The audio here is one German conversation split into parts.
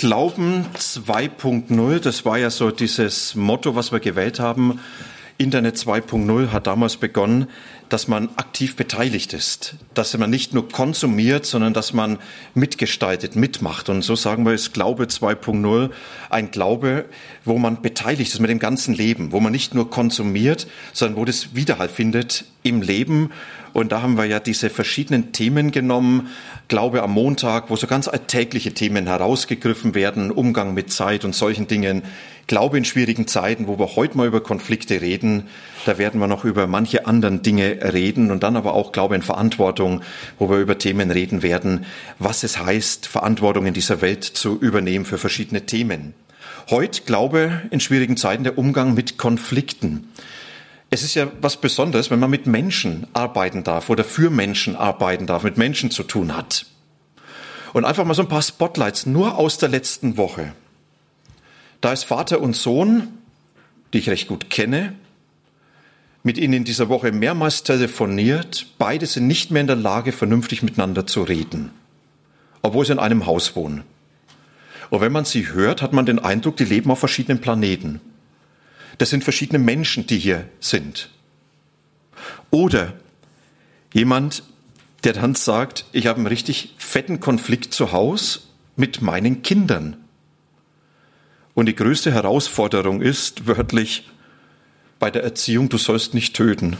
Glauben 2.0, das war ja so dieses Motto, was wir gewählt haben. Internet 2.0 hat damals begonnen, dass man aktiv beteiligt ist, dass man nicht nur konsumiert, sondern dass man mitgestaltet, mitmacht. Und so sagen wir es Glaube 2.0, ein Glaube, wo man beteiligt ist mit dem ganzen Leben, wo man nicht nur konsumiert, sondern wo das Widerhall findet im Leben und da haben wir ja diese verschiedenen Themen genommen. Glaube am Montag, wo so ganz alltägliche Themen herausgegriffen werden, Umgang mit Zeit und solchen Dingen. Glaube in schwierigen Zeiten, wo wir heute mal über Konflikte reden. Da werden wir noch über manche anderen Dinge reden und dann aber auch Glaube in Verantwortung, wo wir über Themen reden werden, was es heißt, Verantwortung in dieser Welt zu übernehmen für verschiedene Themen. Heute Glaube in schwierigen Zeiten der Umgang mit Konflikten. Es ist ja was Besonderes, wenn man mit Menschen arbeiten darf oder für Menschen arbeiten darf, mit Menschen zu tun hat. Und einfach mal so ein paar Spotlights nur aus der letzten Woche. Da ist Vater und Sohn, die ich recht gut kenne, mit ihnen in dieser Woche mehrmals telefoniert. Beide sind nicht mehr in der Lage, vernünftig miteinander zu reden, obwohl sie in einem Haus wohnen. Und wenn man sie hört, hat man den Eindruck, die leben auf verschiedenen Planeten. Das sind verschiedene Menschen, die hier sind. Oder jemand, der dann sagt, ich habe einen richtig fetten Konflikt zu Hause mit meinen Kindern. Und die größte Herausforderung ist wörtlich bei der Erziehung, du sollst nicht töten.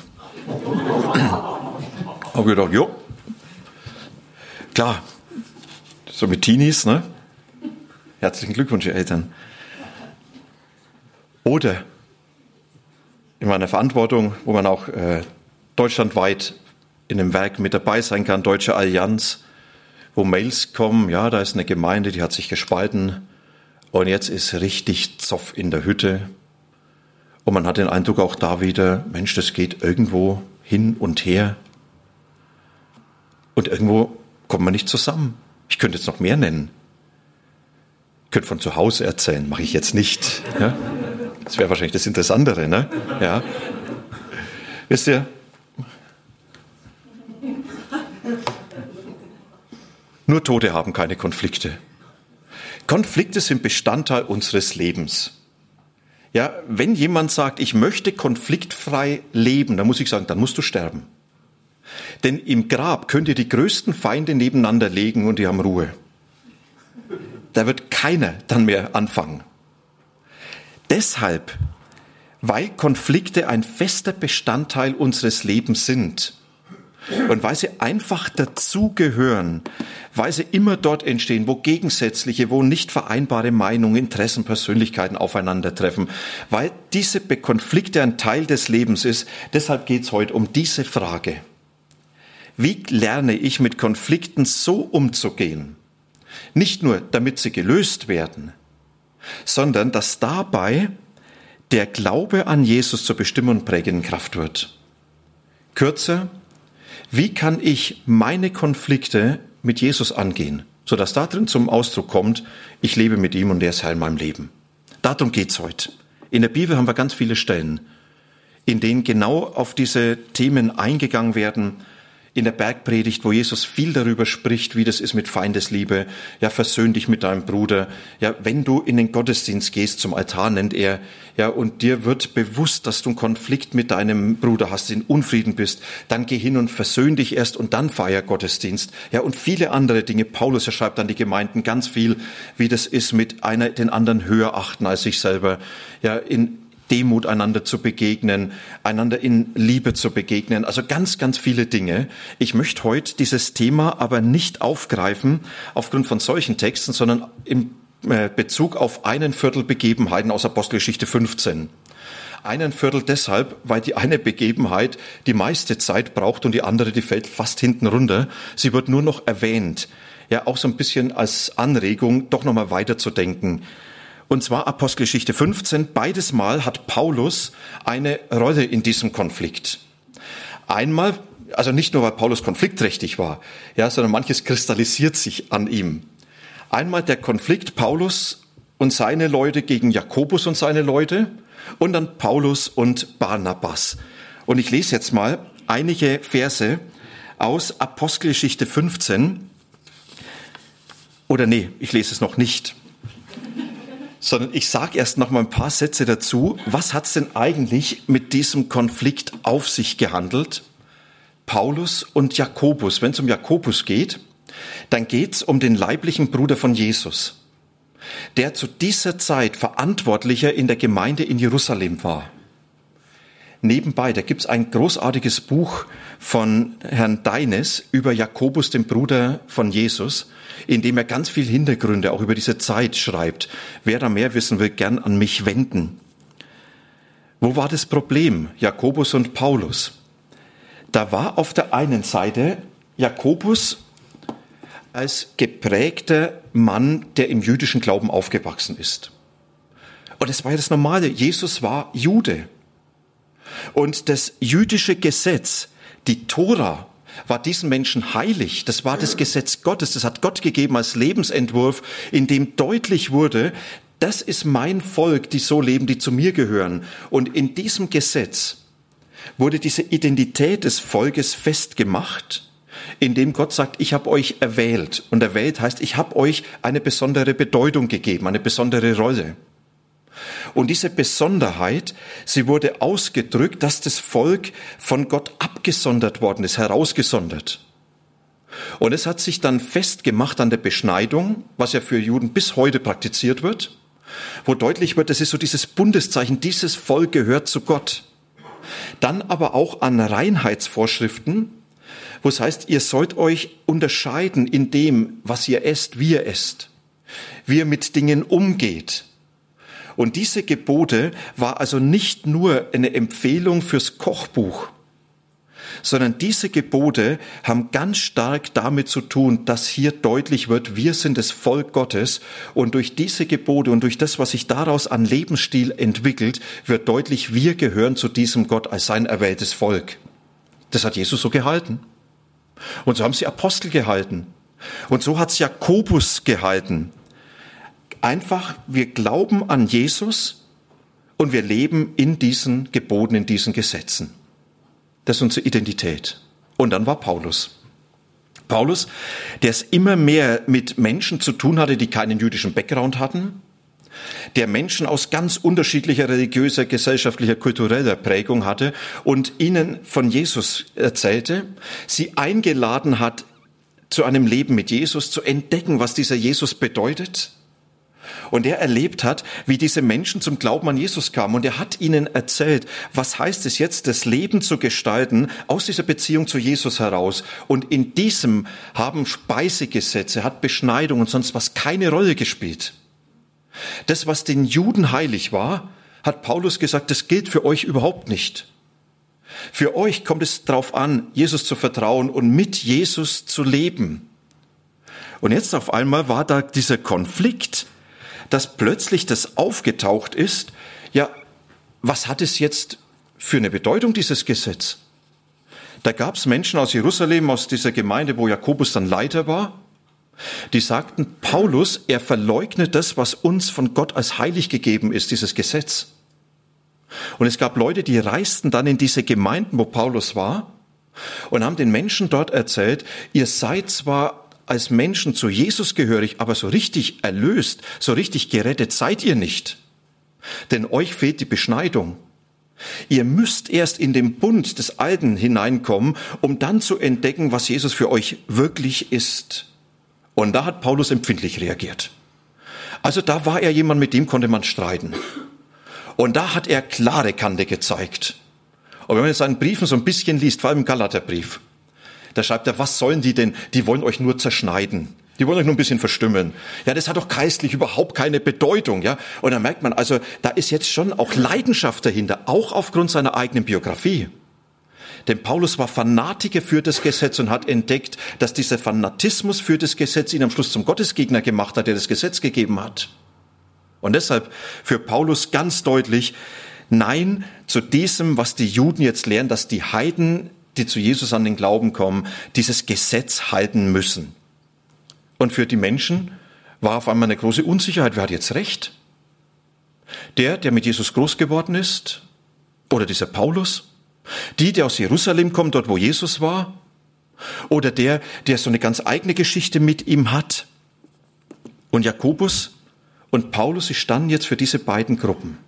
habe ich gedacht, jo, klar, so mit Teenies, ne? Herzlichen Glückwunsch, ihr Eltern. Oder in meiner Verantwortung, wo man auch äh, deutschlandweit in dem Werk mit dabei sein kann, Deutsche Allianz, wo Mails kommen, ja, da ist eine Gemeinde, die hat sich gespalten und jetzt ist richtig Zoff in der Hütte. Und man hat den Eindruck auch da wieder, Mensch, das geht irgendwo hin und her. Und irgendwo kommt man nicht zusammen. Ich könnte jetzt noch mehr nennen. Ich könnte von zu Hause erzählen, mache ich jetzt nicht. Ja? Das wäre wahrscheinlich das Interessantere, ne? Ja. Wisst ihr? Nur Tote haben keine Konflikte. Konflikte sind Bestandteil unseres Lebens. Ja, wenn jemand sagt, ich möchte konfliktfrei leben, dann muss ich sagen, dann musst du sterben. Denn im Grab könnt ihr die größten Feinde nebeneinander legen und die haben Ruhe. Da wird keiner dann mehr anfangen. Deshalb, weil Konflikte ein fester Bestandteil unseres Lebens sind und weil sie einfach dazugehören, weil sie immer dort entstehen, wo gegensätzliche, wo nicht vereinbare Meinungen, Interessen, Persönlichkeiten aufeinandertreffen, weil diese Konflikte ein Teil des Lebens ist. Deshalb geht es heute um diese Frage. Wie lerne ich mit Konflikten so umzugehen? Nicht nur, damit sie gelöst werden, sondern dass dabei der Glaube an Jesus zur Bestimmung und prägenden Kraft wird. Kürzer, wie kann ich meine Konflikte mit Jesus angehen, sodass da drin zum Ausdruck kommt, ich lebe mit ihm und er ist Herr in meinem Leben. Darum geht's heute. In der Bibel haben wir ganz viele Stellen, in denen genau auf diese Themen eingegangen werden, in der Bergpredigt, wo Jesus viel darüber spricht, wie das ist mit Feindesliebe. Ja, versöhn dich mit deinem Bruder. Ja, wenn du in den Gottesdienst gehst, zum Altar nennt er, ja, und dir wird bewusst, dass du einen Konflikt mit deinem Bruder hast, in Unfrieden bist, dann geh hin und versöhn dich erst und dann feier Gottesdienst. Ja, und viele andere Dinge. Paulus, er schreibt an die Gemeinden ganz viel, wie das ist mit einer den anderen höher achten als sich selber. Ja, in Demut einander zu begegnen, einander in Liebe zu begegnen. Also ganz, ganz viele Dinge. Ich möchte heute dieses Thema aber nicht aufgreifen aufgrund von solchen Texten, sondern im äh, Bezug auf einen Viertel Begebenheiten aus Apostelgeschichte 15. Einen Viertel deshalb, weil die eine Begebenheit die meiste Zeit braucht und die andere, die fällt fast hinten runter. Sie wird nur noch erwähnt. Ja, auch so ein bisschen als Anregung, doch nochmal weiterzudenken. Und zwar Apostelgeschichte 15. Beides Mal hat Paulus eine Rolle in diesem Konflikt. Einmal, also nicht nur, weil Paulus konfliktträchtig war, ja, sondern manches kristallisiert sich an ihm. Einmal der Konflikt Paulus und seine Leute gegen Jakobus und seine Leute und dann Paulus und Barnabas. Und ich lese jetzt mal einige Verse aus Apostelgeschichte 15. Oder nee, ich lese es noch nicht sondern ich sage erst noch mal ein paar Sätze dazu. Was hat's denn eigentlich mit diesem Konflikt auf sich gehandelt? Paulus und Jakobus. Wenn es um Jakobus geht, dann geht's um den leiblichen Bruder von Jesus, der zu dieser Zeit Verantwortlicher in der Gemeinde in Jerusalem war. Nebenbei, da gibt's ein großartiges Buch von Herrn Deines über Jakobus, den Bruder von Jesus in dem er ganz viel Hintergründe auch über diese Zeit schreibt. Wer da mehr wissen will, gern an mich wenden. Wo war das Problem? Jakobus und Paulus. Da war auf der einen Seite Jakobus als geprägter Mann, der im jüdischen Glauben aufgewachsen ist. Und es war ja das Normale. Jesus war Jude. Und das jüdische Gesetz, die Tora, war diesen Menschen heilig. Das war das Gesetz Gottes. Das hat Gott gegeben als Lebensentwurf, in dem deutlich wurde, das ist mein Volk, die so leben, die zu mir gehören. Und in diesem Gesetz wurde diese Identität des Volkes festgemacht, indem Gott sagt, ich habe euch erwählt. Und erwählt heißt, ich habe euch eine besondere Bedeutung gegeben, eine besondere Rolle. Und diese Besonderheit, sie wurde ausgedrückt, dass das Volk von Gott abgesondert worden ist, herausgesondert. Und es hat sich dann festgemacht an der Beschneidung, was ja für Juden bis heute praktiziert wird, wo deutlich wird, das ist so dieses Bundeszeichen, dieses Volk gehört zu Gott. Dann aber auch an Reinheitsvorschriften, wo es heißt, ihr sollt euch unterscheiden in dem, was ihr esst, wie ihr esst, wie ihr mit Dingen umgeht, und diese Gebote war also nicht nur eine Empfehlung fürs Kochbuch, sondern diese Gebote haben ganz stark damit zu tun, dass hier deutlich wird, wir sind das Volk Gottes und durch diese Gebote und durch das, was sich daraus an Lebensstil entwickelt, wird deutlich, wir gehören zu diesem Gott als sein erwähltes Volk. Das hat Jesus so gehalten. Und so haben sie Apostel gehalten. Und so hat es Jakobus gehalten. Einfach, wir glauben an Jesus und wir leben in diesen Geboten, in diesen Gesetzen. Das ist unsere Identität. Und dann war Paulus. Paulus, der es immer mehr mit Menschen zu tun hatte, die keinen jüdischen Background hatten, der Menschen aus ganz unterschiedlicher religiöser, gesellschaftlicher, kultureller Prägung hatte und ihnen von Jesus erzählte, sie eingeladen hat, zu einem Leben mit Jesus zu entdecken, was dieser Jesus bedeutet, und er erlebt hat, wie diese Menschen zum Glauben an Jesus kamen. Und er hat ihnen erzählt, was heißt es jetzt, das Leben zu gestalten aus dieser Beziehung zu Jesus heraus. Und in diesem haben Speisegesetze, hat Beschneidung und sonst was keine Rolle gespielt. Das, was den Juden heilig war, hat Paulus gesagt, das gilt für euch überhaupt nicht. Für euch kommt es darauf an, Jesus zu vertrauen und mit Jesus zu leben. Und jetzt auf einmal war da dieser Konflikt dass plötzlich das aufgetaucht ist, ja, was hat es jetzt für eine Bedeutung, dieses Gesetz? Da gab es Menschen aus Jerusalem, aus dieser Gemeinde, wo Jakobus dann Leiter war, die sagten, Paulus, er verleugnet das, was uns von Gott als heilig gegeben ist, dieses Gesetz. Und es gab Leute, die reisten dann in diese Gemeinden, wo Paulus war, und haben den Menschen dort erzählt, ihr seid zwar als Menschen zu Jesus gehörig, aber so richtig erlöst, so richtig gerettet seid ihr nicht. Denn euch fehlt die Beschneidung. Ihr müsst erst in den Bund des Alten hineinkommen, um dann zu entdecken, was Jesus für euch wirklich ist. Und da hat Paulus empfindlich reagiert. Also da war er jemand, mit dem konnte man streiten. Und da hat er klare Kante gezeigt. Und wenn man seinen Briefen so ein bisschen liest, vor allem im Galaterbrief, da schreibt er, was sollen die denn? Die wollen euch nur zerschneiden. Die wollen euch nur ein bisschen verstümmeln. Ja, das hat doch geistlich überhaupt keine Bedeutung, ja. Und da merkt man also, da ist jetzt schon auch Leidenschaft dahinter, auch aufgrund seiner eigenen Biografie. Denn Paulus war Fanatiker für das Gesetz und hat entdeckt, dass dieser Fanatismus für das Gesetz ihn am Schluss zum Gottesgegner gemacht hat, der das Gesetz gegeben hat. Und deshalb für Paulus ganz deutlich, nein zu diesem, was die Juden jetzt lernen, dass die Heiden, die zu Jesus an den Glauben kommen, dieses Gesetz halten müssen. Und für die Menschen war auf einmal eine große Unsicherheit. Wer hat jetzt recht? Der, der mit Jesus groß geworden ist? Oder dieser Paulus? Die, der aus Jerusalem kommt, dort wo Jesus war? Oder der, der so eine ganz eigene Geschichte mit ihm hat? Und Jakobus und Paulus, sie standen jetzt für diese beiden Gruppen.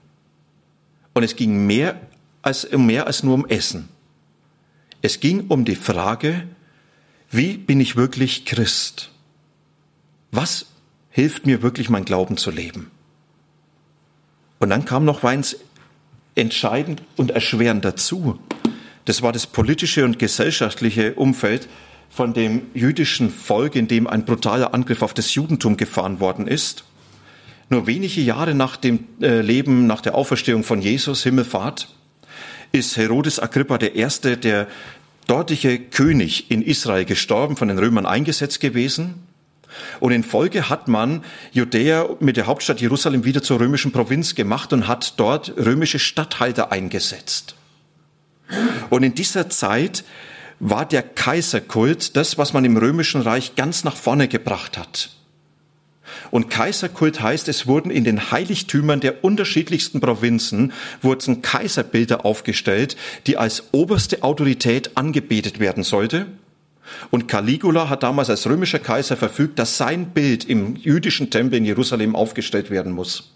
Und es ging mehr als, mehr als nur um Essen. Es ging um die Frage, wie bin ich wirklich Christ? Was hilft mir wirklich, mein Glauben zu leben? Und dann kam noch eins entscheidend und erschwerend dazu. Das war das politische und gesellschaftliche Umfeld von dem jüdischen Volk, in dem ein brutaler Angriff auf das Judentum gefahren worden ist. Nur wenige Jahre nach dem äh, Leben, nach der Auferstehung von Jesus, Himmelfahrt, ist Herodes Agrippa der Erste, der dortige König in Israel gestorben, von den Römern eingesetzt gewesen. Und in Folge hat man Judäa mit der Hauptstadt Jerusalem wieder zur römischen Provinz gemacht und hat dort römische Statthalter eingesetzt. Und in dieser Zeit war der Kaiserkult das, was man im römischen Reich ganz nach vorne gebracht hat. Und Kaiserkult heißt, es wurden in den Heiligtümern der unterschiedlichsten Provinzen wurden Kaiserbilder aufgestellt, die als oberste Autorität angebetet werden sollte. Und Caligula hat damals als römischer Kaiser verfügt, dass sein Bild im jüdischen Tempel in Jerusalem aufgestellt werden muss.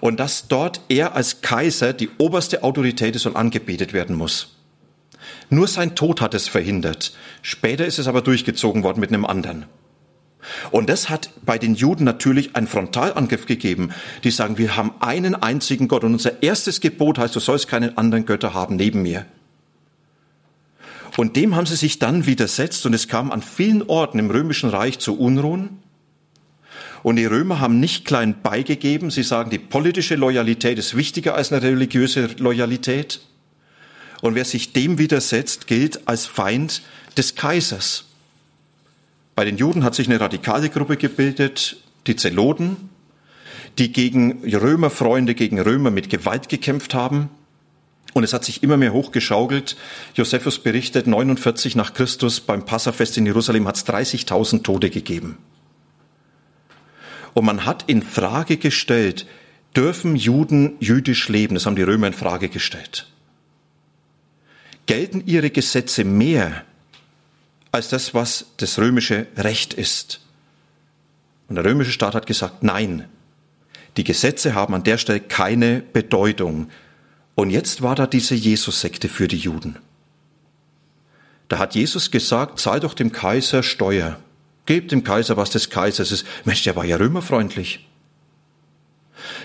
Und dass dort er als Kaiser die oberste Autorität ist und angebetet werden muss. Nur sein Tod hat es verhindert. Später ist es aber durchgezogen worden mit einem anderen. Und das hat bei den Juden natürlich einen Frontalangriff gegeben. Die sagen, wir haben einen einzigen Gott und unser erstes Gebot heißt, du sollst keinen anderen Götter haben neben mir. Und dem haben sie sich dann widersetzt und es kam an vielen Orten im römischen Reich zu Unruhen. Und die Römer haben nicht klein beigegeben. Sie sagen, die politische Loyalität ist wichtiger als eine religiöse Loyalität. Und wer sich dem widersetzt, gilt als Feind des Kaisers. Bei den Juden hat sich eine radikale Gruppe gebildet, die Zeloten, die gegen Römerfreunde, gegen Römer mit Gewalt gekämpft haben. Und es hat sich immer mehr hochgeschaukelt. Josephus berichtet, 49 nach Christus beim Passafest in Jerusalem hat es 30.000 Tote gegeben. Und man hat in Frage gestellt, dürfen Juden jüdisch leben? Das haben die Römer in Frage gestellt. Gelten ihre Gesetze mehr als das, was das römische Recht ist. Und der römische Staat hat gesagt, nein, die Gesetze haben an der Stelle keine Bedeutung. Und jetzt war da diese Jesus-Sekte für die Juden. Da hat Jesus gesagt, zahl doch dem Kaiser Steuer. Gebt dem Kaiser, was des Kaisers ist. Mensch, der war ja römerfreundlich.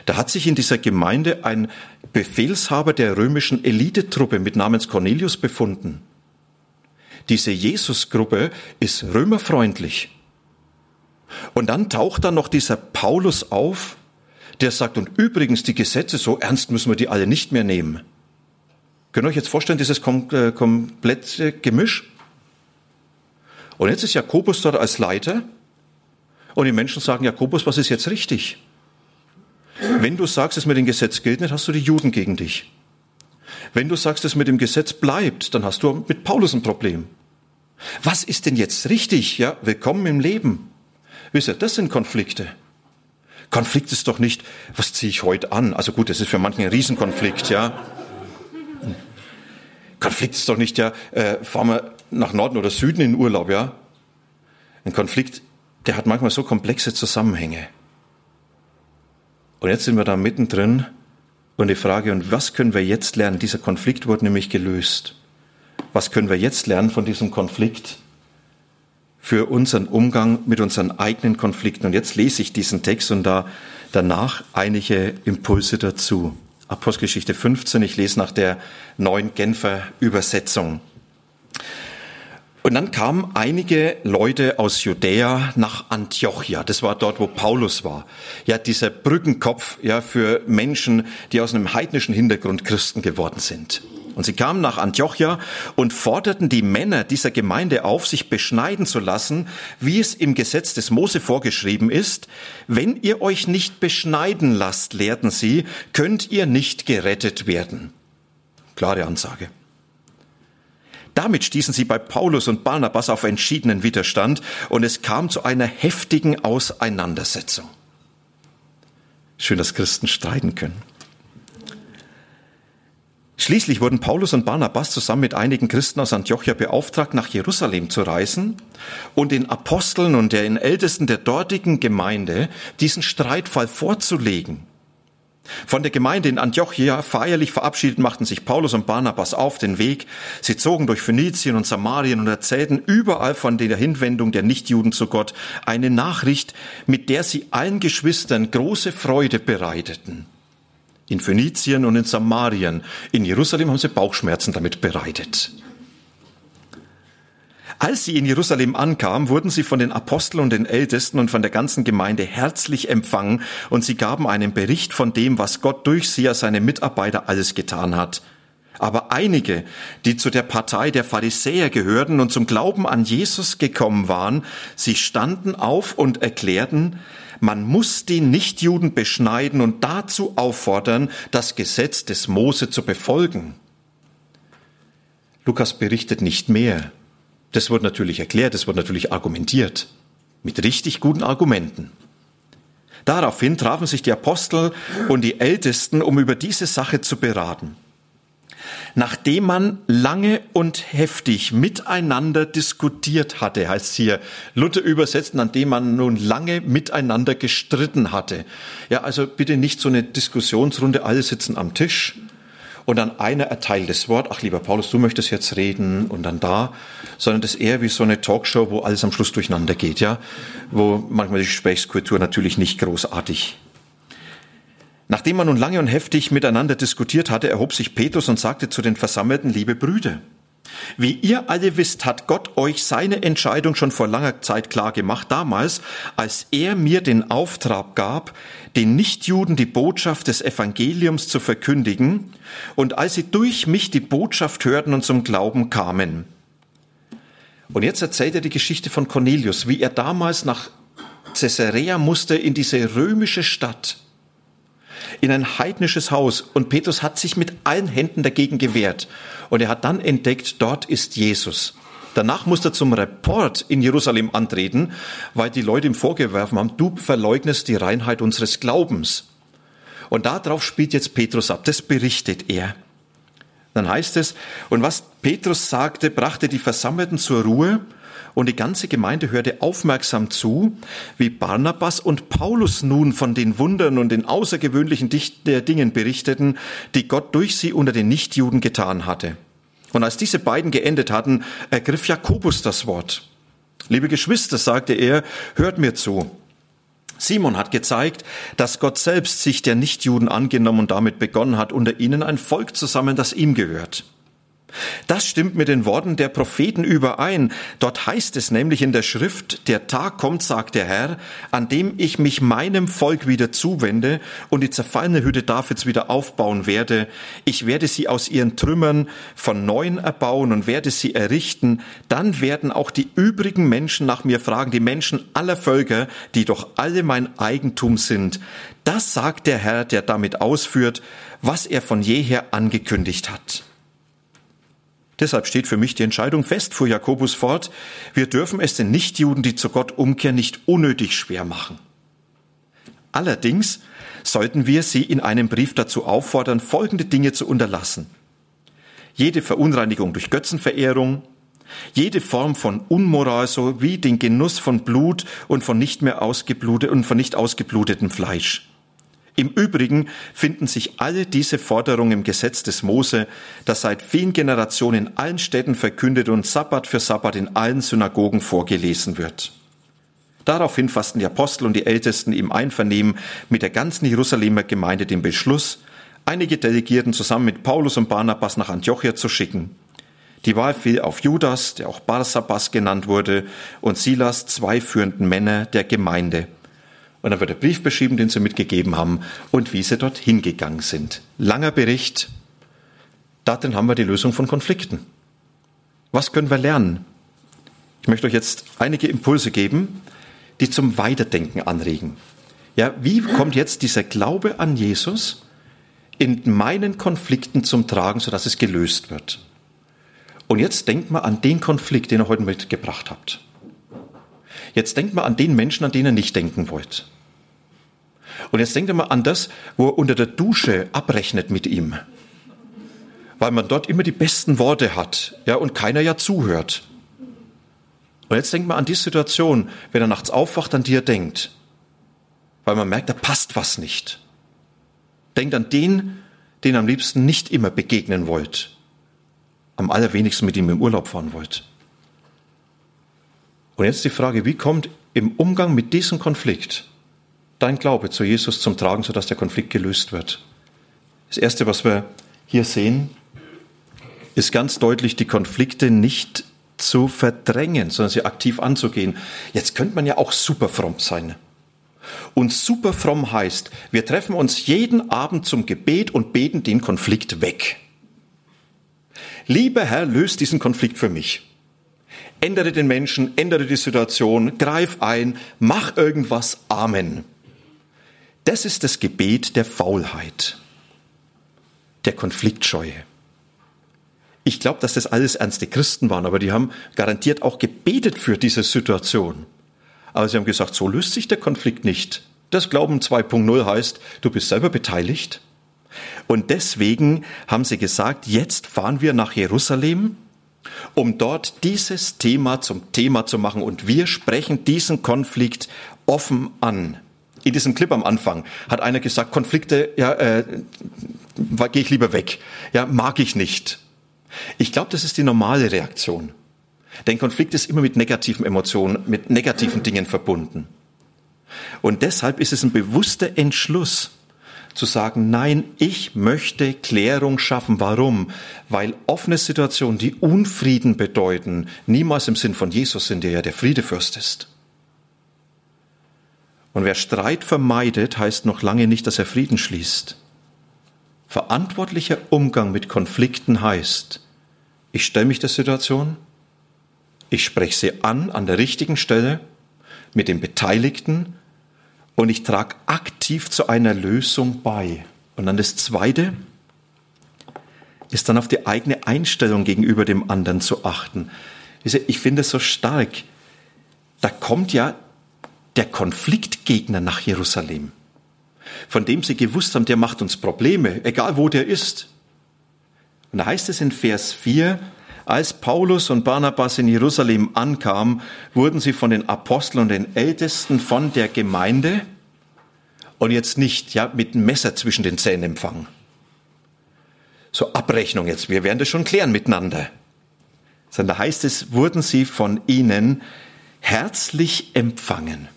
Da hat sich in dieser Gemeinde ein Befehlshaber der römischen Elitetruppe mit Namens Cornelius befunden. Diese Jesusgruppe ist römerfreundlich. Und dann taucht da noch dieser Paulus auf, der sagt, und übrigens, die Gesetze, so ernst müssen wir die alle nicht mehr nehmen. Könnt ihr euch jetzt vorstellen, dieses kom äh, komplette Gemisch? Und jetzt ist Jakobus dort als Leiter und die Menschen sagen, Jakobus, was ist jetzt richtig? Wenn du sagst, es mit dem Gesetz gilt nicht, hast du die Juden gegen dich. Wenn du sagst, es mit dem Gesetz bleibt, dann hast du mit Paulus ein Problem. Was ist denn jetzt richtig? Ja, willkommen im Leben. Wisst ihr, das sind Konflikte. Konflikt ist doch nicht, was ziehe ich heute an? Also gut, das ist für manchen ein Riesenkonflikt, ja. Konflikt ist doch nicht, ja, äh, fahren wir nach Norden oder Süden in Urlaub, ja. Ein Konflikt, der hat manchmal so komplexe Zusammenhänge. Und jetzt sind wir da mittendrin und die Frage, und was können wir jetzt lernen? Dieser Konflikt wurde nämlich gelöst. Was können wir jetzt lernen von diesem Konflikt für unseren Umgang mit unseren eigenen Konflikten? Und jetzt lese ich diesen Text und da danach einige Impulse dazu. Apostelgeschichte 15, ich lese nach der neuen Genfer Übersetzung. Und dann kamen einige Leute aus Judäa nach Antiochia. Das war dort, wo Paulus war. Ja, dieser Brückenkopf, ja, für Menschen, die aus einem heidnischen Hintergrund Christen geworden sind. Und sie kamen nach Antiochia und forderten die Männer dieser Gemeinde auf, sich beschneiden zu lassen, wie es im Gesetz des Mose vorgeschrieben ist. Wenn ihr euch nicht beschneiden lasst, lehrten sie, könnt ihr nicht gerettet werden. Klare Ansage. Damit stießen sie bei Paulus und Barnabas auf entschiedenen Widerstand und es kam zu einer heftigen Auseinandersetzung. Schön, dass Christen streiten können. Schließlich wurden Paulus und Barnabas zusammen mit einigen Christen aus Antiochia beauftragt, nach Jerusalem zu reisen und den Aposteln und den Ältesten der dortigen Gemeinde diesen Streitfall vorzulegen. Von der Gemeinde in Antiochia feierlich verabschiedet machten sich Paulus und Barnabas auf den Weg. Sie zogen durch Phönizien und Samarien und erzählten überall von der Hinwendung der Nichtjuden zu Gott eine Nachricht, mit der sie allen Geschwistern große Freude bereiteten in Phönizien und in Samarien. In Jerusalem haben sie Bauchschmerzen damit bereitet. Als sie in Jerusalem ankamen, wurden sie von den Aposteln und den Ältesten und von der ganzen Gemeinde herzlich empfangen und sie gaben einen Bericht von dem, was Gott durch sie als seine Mitarbeiter alles getan hat. Aber einige, die zu der Partei der Pharisäer gehörten und zum Glauben an Jesus gekommen waren, sie standen auf und erklärten, man muss die Nichtjuden beschneiden und dazu auffordern, das Gesetz des Mose zu befolgen. Lukas berichtet nicht mehr. Das wird natürlich erklärt, das wird natürlich argumentiert. Mit richtig guten Argumenten. Daraufhin trafen sich die Apostel und die Ältesten, um über diese Sache zu beraten nachdem man lange und heftig miteinander diskutiert hatte, heißt hier Luther übersetzt, nachdem man nun lange miteinander gestritten hatte. Ja, also bitte nicht so eine Diskussionsrunde, alle sitzen am Tisch und dann einer erteilt das Wort, ach lieber Paulus, du möchtest jetzt reden und dann da, sondern das eher wie so eine Talkshow, wo alles am Schluss durcheinander geht, ja, wo manchmal die Gesprächskultur natürlich nicht großartig Nachdem man nun lange und heftig miteinander diskutiert hatte, erhob sich Petrus und sagte zu den Versammelten, liebe Brüder, wie ihr alle wisst, hat Gott euch seine Entscheidung schon vor langer Zeit klar gemacht, damals, als er mir den Auftrag gab, den Nichtjuden die Botschaft des Evangeliums zu verkündigen, und als sie durch mich die Botschaft hörten und zum Glauben kamen. Und jetzt erzählt er die Geschichte von Cornelius, wie er damals nach Caesarea musste in diese römische Stadt, in ein heidnisches Haus und Petrus hat sich mit allen Händen dagegen gewehrt. Und er hat dann entdeckt, dort ist Jesus. Danach musste er zum Report in Jerusalem antreten, weil die Leute ihm vorgeworfen haben, du verleugnest die Reinheit unseres Glaubens. Und darauf spielt jetzt Petrus ab, das berichtet er. Dann heißt es, und was Petrus sagte, brachte die Versammelten zur Ruhe und die ganze Gemeinde hörte aufmerksam zu, wie Barnabas und Paulus nun von den Wundern und den außergewöhnlichen Dingen berichteten, die Gott durch sie unter den Nichtjuden getan hatte. Und als diese beiden geendet hatten, ergriff Jakobus das Wort. Liebe Geschwister, sagte er, hört mir zu. Simon hat gezeigt, dass Gott selbst sich der Nichtjuden angenommen und damit begonnen hat, unter ihnen ein Volk zu sammeln, das ihm gehört. Das stimmt mit den Worten der Propheten überein. Dort heißt es nämlich in der Schrift, der Tag kommt, sagt der Herr, an dem ich mich meinem Volk wieder zuwende und die zerfallene Hütte Davids wieder aufbauen werde. Ich werde sie aus ihren Trümmern von neuem erbauen und werde sie errichten. Dann werden auch die übrigen Menschen nach mir fragen, die Menschen aller Völker, die doch alle mein Eigentum sind. Das sagt der Herr, der damit ausführt, was er von jeher angekündigt hat. Deshalb steht für mich die Entscheidung fest, fuhr Jakobus fort, wir dürfen es den Nichtjuden, die zu Gott umkehren, nicht unnötig schwer machen. Allerdings sollten wir sie in einem Brief dazu auffordern, folgende Dinge zu unterlassen. Jede Verunreinigung durch Götzenverehrung, jede Form von Unmoral sowie den Genuss von Blut und von nicht mehr ausgeblutet und von nicht ausgeblutetem Fleisch. Im Übrigen finden sich alle diese Forderungen im Gesetz des Mose, das seit vielen Generationen in allen Städten verkündet und Sabbat für Sabbat in allen Synagogen vorgelesen wird. Daraufhin fassten die Apostel und die Ältesten im Einvernehmen mit der ganzen Jerusalemer Gemeinde den Beschluss, einige Delegierten zusammen mit Paulus und Barnabas nach Antiochia zu schicken. Die Wahl fiel auf Judas, der auch Barsabas genannt wurde, und Silas, zwei führenden Männer der Gemeinde. Und dann wird der Brief beschrieben, den sie mitgegeben haben und wie sie dort hingegangen sind. Langer Bericht. darin haben wir die Lösung von Konflikten. Was können wir lernen? Ich möchte euch jetzt einige Impulse geben, die zum Weiterdenken anregen. Ja, wie kommt jetzt dieser Glaube an Jesus in meinen Konflikten zum Tragen, sodass es gelöst wird? Und jetzt denkt mal an den Konflikt, den ihr heute mitgebracht habt. Jetzt denkt mal an den Menschen, an den ihr nicht denken wollt. Und jetzt denkt mal an das, wo er unter der Dusche abrechnet mit ihm. Weil man dort immer die besten Worte hat, ja, und keiner ja zuhört. Und jetzt denkt mal an die Situation, wenn er nachts aufwacht, an die er denkt weil man merkt, da passt was nicht. Denkt an den, den am liebsten nicht immer begegnen wollt, am allerwenigsten mit ihm im Urlaub fahren wollt. Und jetzt die Frage, wie kommt im Umgang mit diesem Konflikt dein Glaube zu Jesus zum Tragen, sodass der Konflikt gelöst wird? Das Erste, was wir hier sehen, ist ganz deutlich, die Konflikte nicht zu verdrängen, sondern sie aktiv anzugehen. Jetzt könnte man ja auch super fromm sein. Und super fromm heißt, wir treffen uns jeden Abend zum Gebet und beten den Konflikt weg. Lieber Herr, löst diesen Konflikt für mich. Ändere den Menschen, ändere die Situation, greif ein, mach irgendwas. Amen. Das ist das Gebet der Faulheit, der Konfliktscheue. Ich glaube, dass das alles ernste Christen waren, aber die haben garantiert auch gebetet für diese Situation. Aber sie haben gesagt, so löst sich der Konflikt nicht. Das Glauben 2.0 heißt, du bist selber beteiligt. Und deswegen haben sie gesagt, jetzt fahren wir nach Jerusalem, um dort dieses Thema zum Thema zu machen. Und wir sprechen diesen Konflikt offen an. In diesem Clip am Anfang hat einer gesagt, Konflikte, ja, äh, gehe ich lieber weg. Ja, mag ich nicht. Ich glaube, das ist die normale Reaktion. Denn Konflikt ist immer mit negativen Emotionen, mit negativen Dingen verbunden. Und deshalb ist es ein bewusster Entschluss zu sagen, nein, ich möchte Klärung schaffen. Warum? Weil offene Situationen, die Unfrieden bedeuten, niemals im Sinn von Jesus sind, der ja der Friedefürst ist. Und wer Streit vermeidet, heißt noch lange nicht, dass er Frieden schließt. Verantwortlicher Umgang mit Konflikten heißt, ich stelle mich der Situation, ich spreche sie an an der richtigen Stelle mit den Beteiligten und ich trage aktiv zu einer Lösung bei. Und dann das Zweite ist dann auf die eigene Einstellung gegenüber dem anderen zu achten. Ich finde es so stark. Da kommt ja der Konfliktgegner nach Jerusalem, von dem sie gewusst haben, der macht uns Probleme, egal wo der ist. Und da heißt es in Vers 4, als Paulus und Barnabas in Jerusalem ankamen, wurden sie von den Aposteln und den Ältesten von der Gemeinde und jetzt nicht ja mit einem Messer zwischen den Zähnen empfangen. So Abrechnung jetzt, wir werden das schon klären miteinander. Sondern da heißt es, wurden sie von ihnen herzlich empfangen.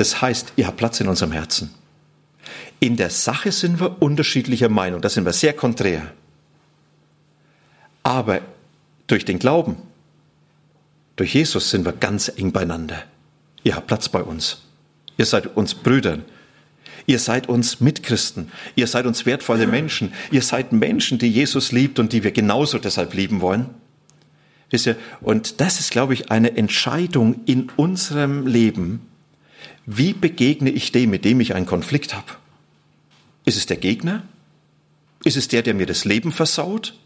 Das heißt, ihr habt Platz in unserem Herzen. In der Sache sind wir unterschiedlicher Meinung, da sind wir sehr konträr. Aber durch den Glauben, durch Jesus sind wir ganz eng beieinander. Ihr habt Platz bei uns. Ihr seid uns Brüdern. Ihr seid uns Mitchristen. Ihr seid uns wertvolle Menschen. Ihr seid Menschen, die Jesus liebt und die wir genauso deshalb lieben wollen. Und das ist, glaube ich, eine Entscheidung in unserem Leben. Wie begegne ich dem, mit dem ich einen Konflikt habe? Ist es der Gegner? Ist es der, der mir das Leben versaut?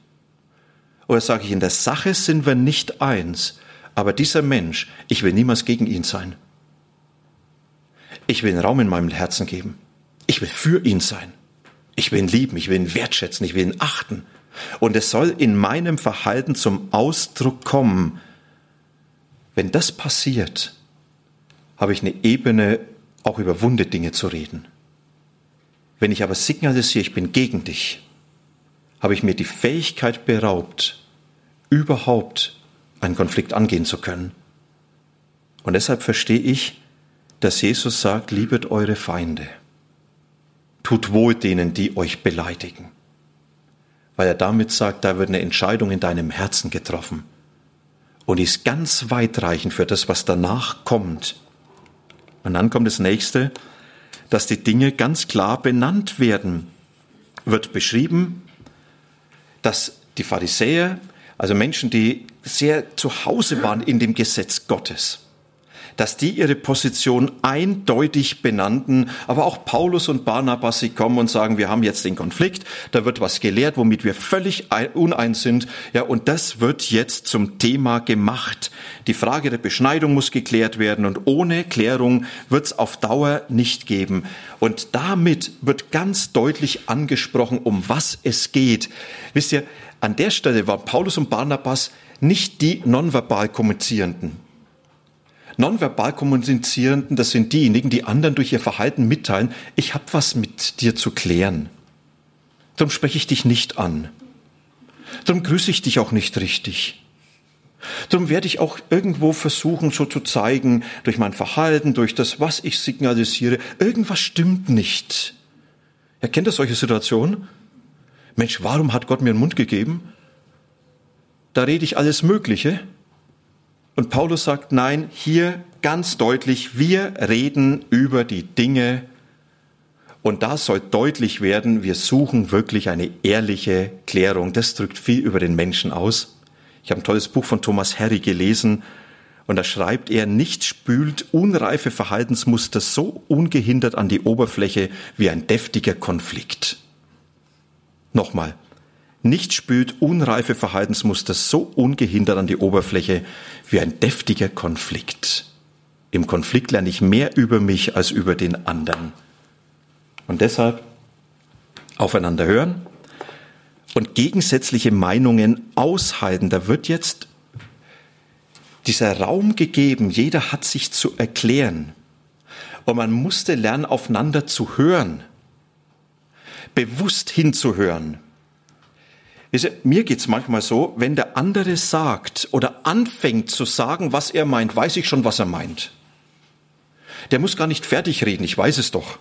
Oder sage ich, in der Sache sind wir nicht eins, aber dieser Mensch, ich will niemals gegen ihn sein. Ich will einen Raum in meinem Herzen geben. Ich will für ihn sein. Ich will ihn lieben, ich will ihn wertschätzen, ich will ihn achten. Und es soll in meinem Verhalten zum Ausdruck kommen. Wenn das passiert, habe ich eine Ebene, auch über wunde Dinge zu reden. Wenn ich aber signalisiere, ich bin gegen dich, habe ich mir die Fähigkeit beraubt, überhaupt einen Konflikt angehen zu können. Und deshalb verstehe ich, dass Jesus sagt, liebet eure Feinde. Tut wohl denen, die euch beleidigen. Weil er damit sagt, da wird eine Entscheidung in deinem Herzen getroffen. Und ist ganz weitreichend für das, was danach kommt. Und dann kommt das nächste, dass die Dinge ganz klar benannt werden. Wird beschrieben, dass die Pharisäer, also Menschen, die sehr zu Hause waren in dem Gesetz Gottes, dass die ihre Position eindeutig benannten, aber auch Paulus und Barnabas, sie kommen und sagen, wir haben jetzt den Konflikt, da wird was gelehrt, womit wir völlig uneins sind, ja, und das wird jetzt zum Thema gemacht. Die Frage der Beschneidung muss geklärt werden und ohne Klärung wird es auf Dauer nicht geben. Und damit wird ganz deutlich angesprochen, um was es geht. Wisst ihr, an der Stelle waren Paulus und Barnabas nicht die nonverbal kommunizierenden. Nonverbal kommunizierenden, das sind diejenigen, die anderen durch ihr Verhalten mitteilen, ich habe was mit dir zu klären. Darum spreche ich dich nicht an. Darum grüße ich dich auch nicht richtig. Darum werde ich auch irgendwo versuchen, so zu zeigen, durch mein Verhalten, durch das, was ich signalisiere, irgendwas stimmt nicht. Erkennt ihr solche Situationen? Mensch, warum hat Gott mir einen Mund gegeben? Da rede ich alles Mögliche und Paulus sagt, nein, hier ganz deutlich, wir reden über die Dinge und da soll deutlich werden, wir suchen wirklich eine ehrliche Klärung. Das drückt viel über den Menschen aus. Ich habe ein tolles Buch von Thomas Harry gelesen und da schreibt er, nichts spült unreife Verhaltensmuster so ungehindert an die Oberfläche wie ein deftiger Konflikt. Nochmal, nicht spült unreife Verhaltensmuster so ungehindert an die Oberfläche wie ein deftiger Konflikt. Im Konflikt lerne ich mehr über mich als über den anderen. Und deshalb aufeinander hören und gegensätzliche Meinungen aushalten. Da wird jetzt dieser Raum gegeben, jeder hat sich zu erklären. Und man musste lernen, aufeinander zu hören, bewusst hinzuhören mir geht's manchmal so, wenn der andere sagt oder anfängt zu sagen, was er meint, weiß ich schon, was er meint. Der muss gar nicht fertig reden, ich weiß es doch.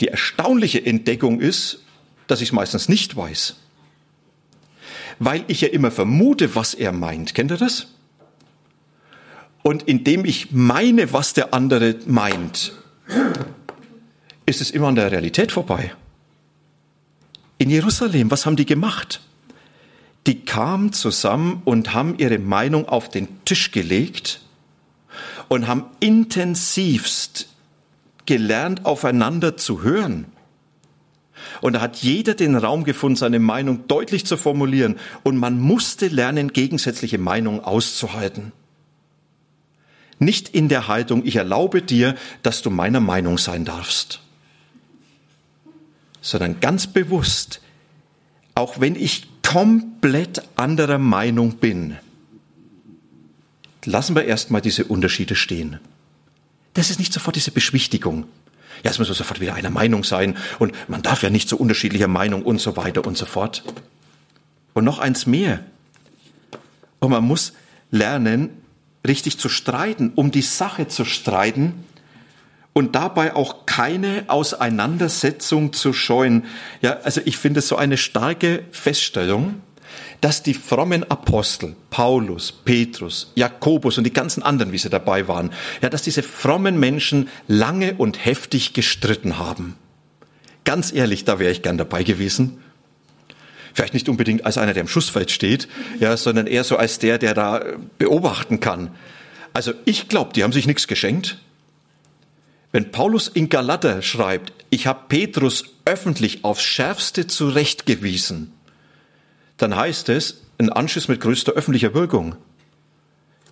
Die erstaunliche Entdeckung ist, dass ich es meistens nicht weiß. Weil ich ja immer vermute, was er meint. Kennt ihr das? Und indem ich meine, was der andere meint, ist es immer an der Realität vorbei in Jerusalem, was haben die gemacht? Die kamen zusammen und haben ihre Meinung auf den Tisch gelegt und haben intensivst gelernt, aufeinander zu hören. Und da hat jeder den Raum gefunden, seine Meinung deutlich zu formulieren. Und man musste lernen, gegensätzliche Meinungen auszuhalten. Nicht in der Haltung, ich erlaube dir, dass du meiner Meinung sein darfst sondern ganz bewusst, auch wenn ich komplett anderer Meinung bin, lassen wir erstmal diese Unterschiede stehen. Das ist nicht sofort diese Beschwichtigung. Ja, es muss sofort wieder einer Meinung sein und man darf ja nicht so unterschiedlicher Meinung und so weiter und so fort. Und noch eins mehr. Und man muss lernen, richtig zu streiten, um die Sache zu streiten und dabei auch keine Auseinandersetzung zu scheuen. Ja, also ich finde so eine starke Feststellung, dass die frommen Apostel, Paulus, Petrus, Jakobus und die ganzen anderen, wie sie dabei waren, ja, dass diese frommen Menschen lange und heftig gestritten haben. Ganz ehrlich, da wäre ich gern dabei gewesen. Vielleicht nicht unbedingt als einer, der im Schussfeld steht, ja, sondern eher so als der, der da beobachten kann. Also ich glaube, die haben sich nichts geschenkt. Wenn Paulus in Galater schreibt, ich habe Petrus öffentlich aufs schärfste zurechtgewiesen, dann heißt es ein Anschluss mit größter öffentlicher Wirkung.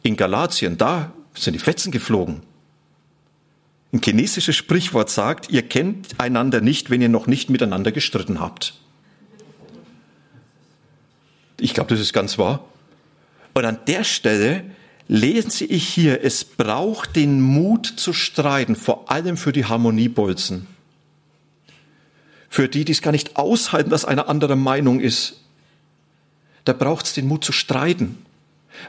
In Galatien, da sind die Fetzen geflogen. Ein chinesisches Sprichwort sagt, ihr kennt einander nicht, wenn ihr noch nicht miteinander gestritten habt. Ich glaube, das ist ganz wahr. Und an der Stelle lesen Sie ich hier, es braucht den Mut zu streiten, vor allem für die Harmoniebolzen. Für die, die es gar nicht aushalten, dass einer anderer Meinung ist. Da braucht es den Mut zu streiten.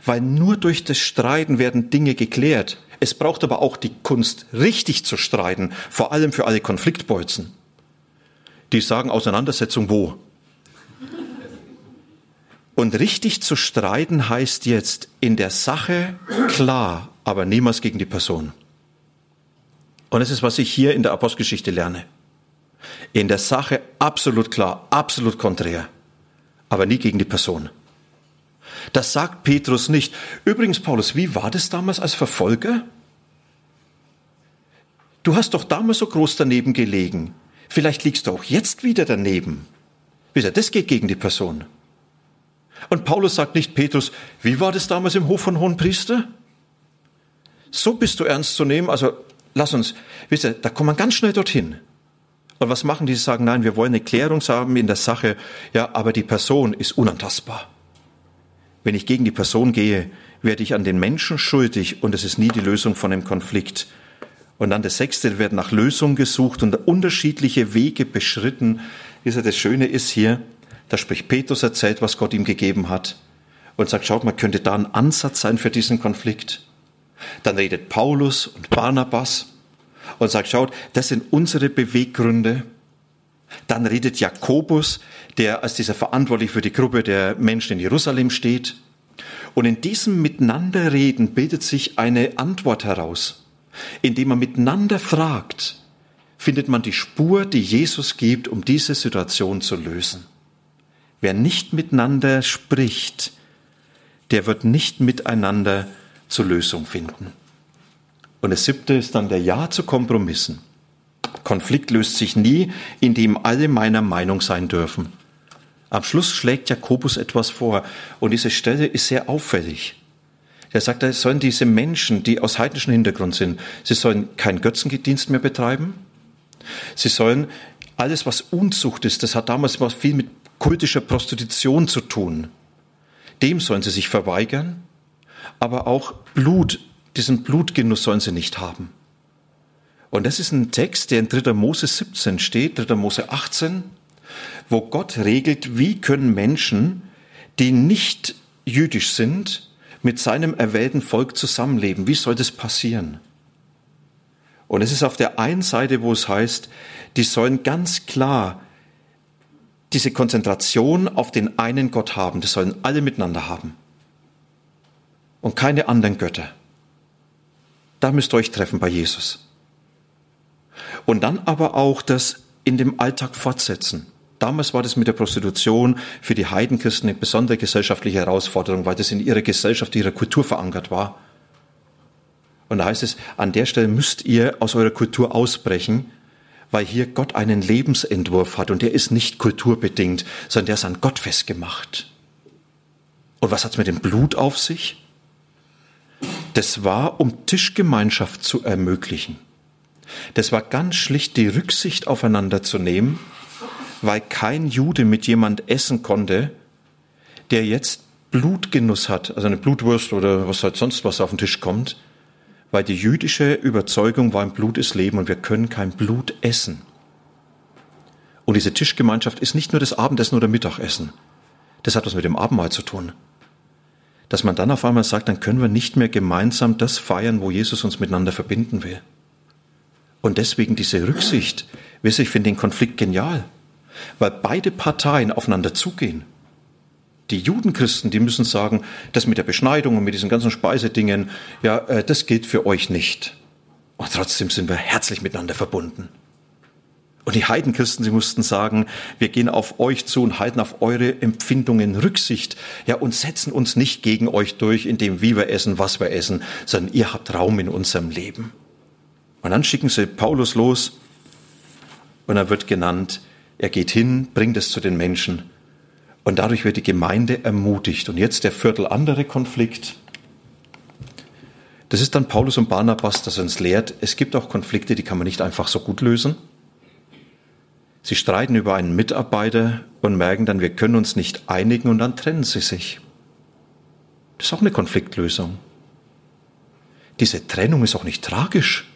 Weil nur durch das Streiten werden Dinge geklärt. Es braucht aber auch die Kunst, richtig zu streiten, vor allem für alle Konfliktbolzen. Die sagen Auseinandersetzung wo? Und richtig zu streiten heißt jetzt in der Sache klar, aber niemals gegen die Person. Und das ist, was ich hier in der Apostelgeschichte lerne. In der Sache absolut klar, absolut konträr. aber nie gegen die Person. Das sagt Petrus nicht. Übrigens, Paulus, wie war das damals als Verfolger? Du hast doch damals so groß daneben gelegen. Vielleicht liegst du auch jetzt wieder daneben. Wisst ihr, das geht gegen die Person. Und Paulus sagt nicht, Petrus, wie war das damals im Hof von Hohenpriester? So bist du ernst zu nehmen. Also lass uns, wisst ihr, da kommt man ganz schnell dorthin. Und was machen die? Sie sagen, nein, wir wollen eine Klärung haben in der Sache. Ja, aber die Person ist unantastbar. Wenn ich gegen die Person gehe, werde ich an den Menschen schuldig und es ist nie die Lösung von einem Konflikt. Und dann das sechste wird nach Lösung gesucht und unterschiedliche Wege beschritten. Wisst ihr, das Schöne ist hier, da spricht Petrus erzählt, was Gott ihm gegeben hat und sagt, schaut mal, könnte da ein Ansatz sein für diesen Konflikt. Dann redet Paulus und Barnabas und sagt, schaut, das sind unsere Beweggründe. Dann redet Jakobus, der als dieser verantwortlich für die Gruppe der Menschen in Jerusalem steht. Und in diesem Miteinanderreden bildet sich eine Antwort heraus. Indem man miteinander fragt, findet man die Spur, die Jesus gibt, um diese Situation zu lösen. Wer nicht miteinander spricht, der wird nicht miteinander zur Lösung finden. Und das siebte ist dann der Ja zu Kompromissen. Konflikt löst sich nie, indem alle meiner Meinung sein dürfen. Am Schluss schlägt Jakobus etwas vor und diese Stelle ist sehr auffällig. Er sagt, es sollen diese Menschen, die aus heidnischem Hintergrund sind, sie sollen keinen Götzendienst mehr betreiben. Sie sollen alles, was Unzucht ist, das hat damals viel mit kultischer Prostitution zu tun. Dem sollen sie sich verweigern, aber auch Blut, diesen Blutgenuss sollen sie nicht haben. Und das ist ein Text, der in 3. Mose 17 steht, 3. Mose 18, wo Gott regelt, wie können Menschen, die nicht jüdisch sind, mit seinem erwählten Volk zusammenleben. Wie soll das passieren? Und es ist auf der einen Seite, wo es heißt, die sollen ganz klar diese Konzentration auf den einen Gott haben. Das sollen alle miteinander haben. Und keine anderen Götter. Da müsst ihr euch treffen bei Jesus. Und dann aber auch das in dem Alltag fortsetzen. Damals war das mit der Prostitution für die Heidenchristen eine besondere gesellschaftliche Herausforderung, weil das in ihrer Gesellschaft, ihrer Kultur verankert war. Und da heißt es, an der Stelle müsst ihr aus eurer Kultur ausbrechen, weil hier Gott einen Lebensentwurf hat und der ist nicht kulturbedingt, sondern der ist an Gott festgemacht. Und was hat es mit dem Blut auf sich? Das war, um Tischgemeinschaft zu ermöglichen. Das war ganz schlicht die Rücksicht aufeinander zu nehmen weil kein Jude mit jemand essen konnte, der jetzt Blutgenuss hat, also eine Blutwurst oder was halt sonst was auf den Tisch kommt, weil die jüdische Überzeugung war, Blut ist Leben und wir können kein Blut essen. Und diese Tischgemeinschaft ist nicht nur das Abendessen oder Mittagessen. Das hat was mit dem Abendmahl zu tun. Dass man dann auf einmal sagt, dann können wir nicht mehr gemeinsam das feiern, wo Jesus uns miteinander verbinden will. Und deswegen diese Rücksicht, wisst ich finde den Konflikt genial weil beide Parteien aufeinander zugehen. Die Judenchristen, die müssen sagen, das mit der Beschneidung und mit diesen ganzen Speisedingen, ja, äh, das gilt für euch nicht. Und trotzdem sind wir herzlich miteinander verbunden. Und die Heidenchristen, sie mussten sagen, wir gehen auf euch zu und halten auf eure Empfindungen Rücksicht, ja, und setzen uns nicht gegen euch durch, indem wie wir essen, was wir essen, sondern ihr habt Raum in unserem Leben. Und dann schicken sie Paulus los und er wird genannt, er geht hin, bringt es zu den Menschen und dadurch wird die Gemeinde ermutigt. Und jetzt der viertel andere Konflikt. Das ist dann Paulus und Barnabas, das uns lehrt, es gibt auch Konflikte, die kann man nicht einfach so gut lösen. Sie streiten über einen Mitarbeiter und merken dann, wir können uns nicht einigen und dann trennen sie sich. Das ist auch eine Konfliktlösung. Diese Trennung ist auch nicht tragisch,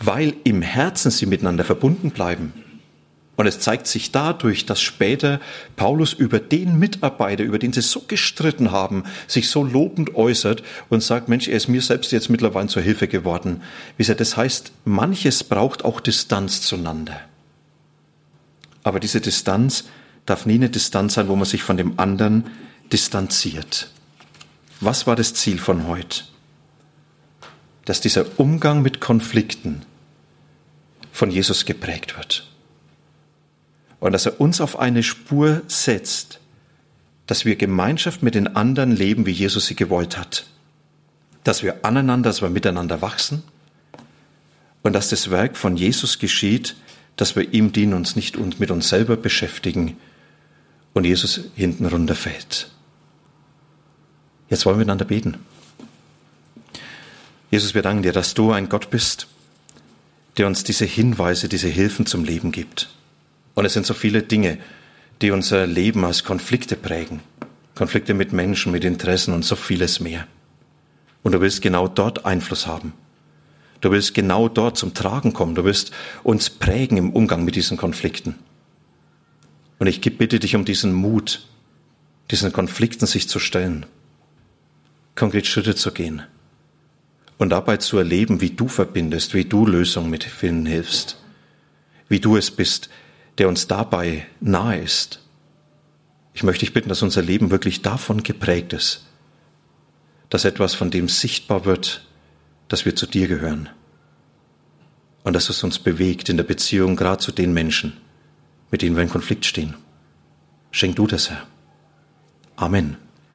weil im Herzen sie miteinander verbunden bleiben. Und es zeigt sich dadurch, dass später Paulus über den Mitarbeiter, über den sie so gestritten haben, sich so lobend äußert und sagt, Mensch, er ist mir selbst jetzt mittlerweile zur Hilfe geworden. Wie er das heißt, manches braucht auch Distanz zueinander. Aber diese Distanz darf nie eine Distanz sein, wo man sich von dem anderen distanziert. Was war das Ziel von heute? Dass dieser Umgang mit Konflikten von Jesus geprägt wird. Und dass er uns auf eine Spur setzt, dass wir Gemeinschaft mit den anderen leben, wie Jesus sie gewollt hat. Dass wir aneinander, dass wir miteinander wachsen und dass das Werk von Jesus geschieht, dass wir ihm dienen, uns nicht mit uns selber beschäftigen und Jesus hinten runterfällt. Jetzt wollen wir miteinander beten. Jesus, wir danken dir, dass du ein Gott bist, der uns diese Hinweise, diese Hilfen zum Leben gibt. Und es sind so viele Dinge, die unser Leben als Konflikte prägen. Konflikte mit Menschen, mit Interessen und so vieles mehr. Und du willst genau dort Einfluss haben. Du willst genau dort zum Tragen kommen. Du willst uns prägen im Umgang mit diesen Konflikten. Und ich bitte dich um diesen Mut, diesen Konflikten sich zu stellen, konkret Schritte zu gehen und dabei zu erleben, wie du verbindest, wie du Lösungen mit vielen hilfst, wie du es bist, der uns dabei nahe ist. Ich möchte dich bitten, dass unser Leben wirklich davon geprägt ist, dass etwas von dem sichtbar wird, dass wir zu dir gehören und dass es uns bewegt in der Beziehung gerade zu den Menschen, mit denen wir in Konflikt stehen. Schenk du das, Herr. Amen.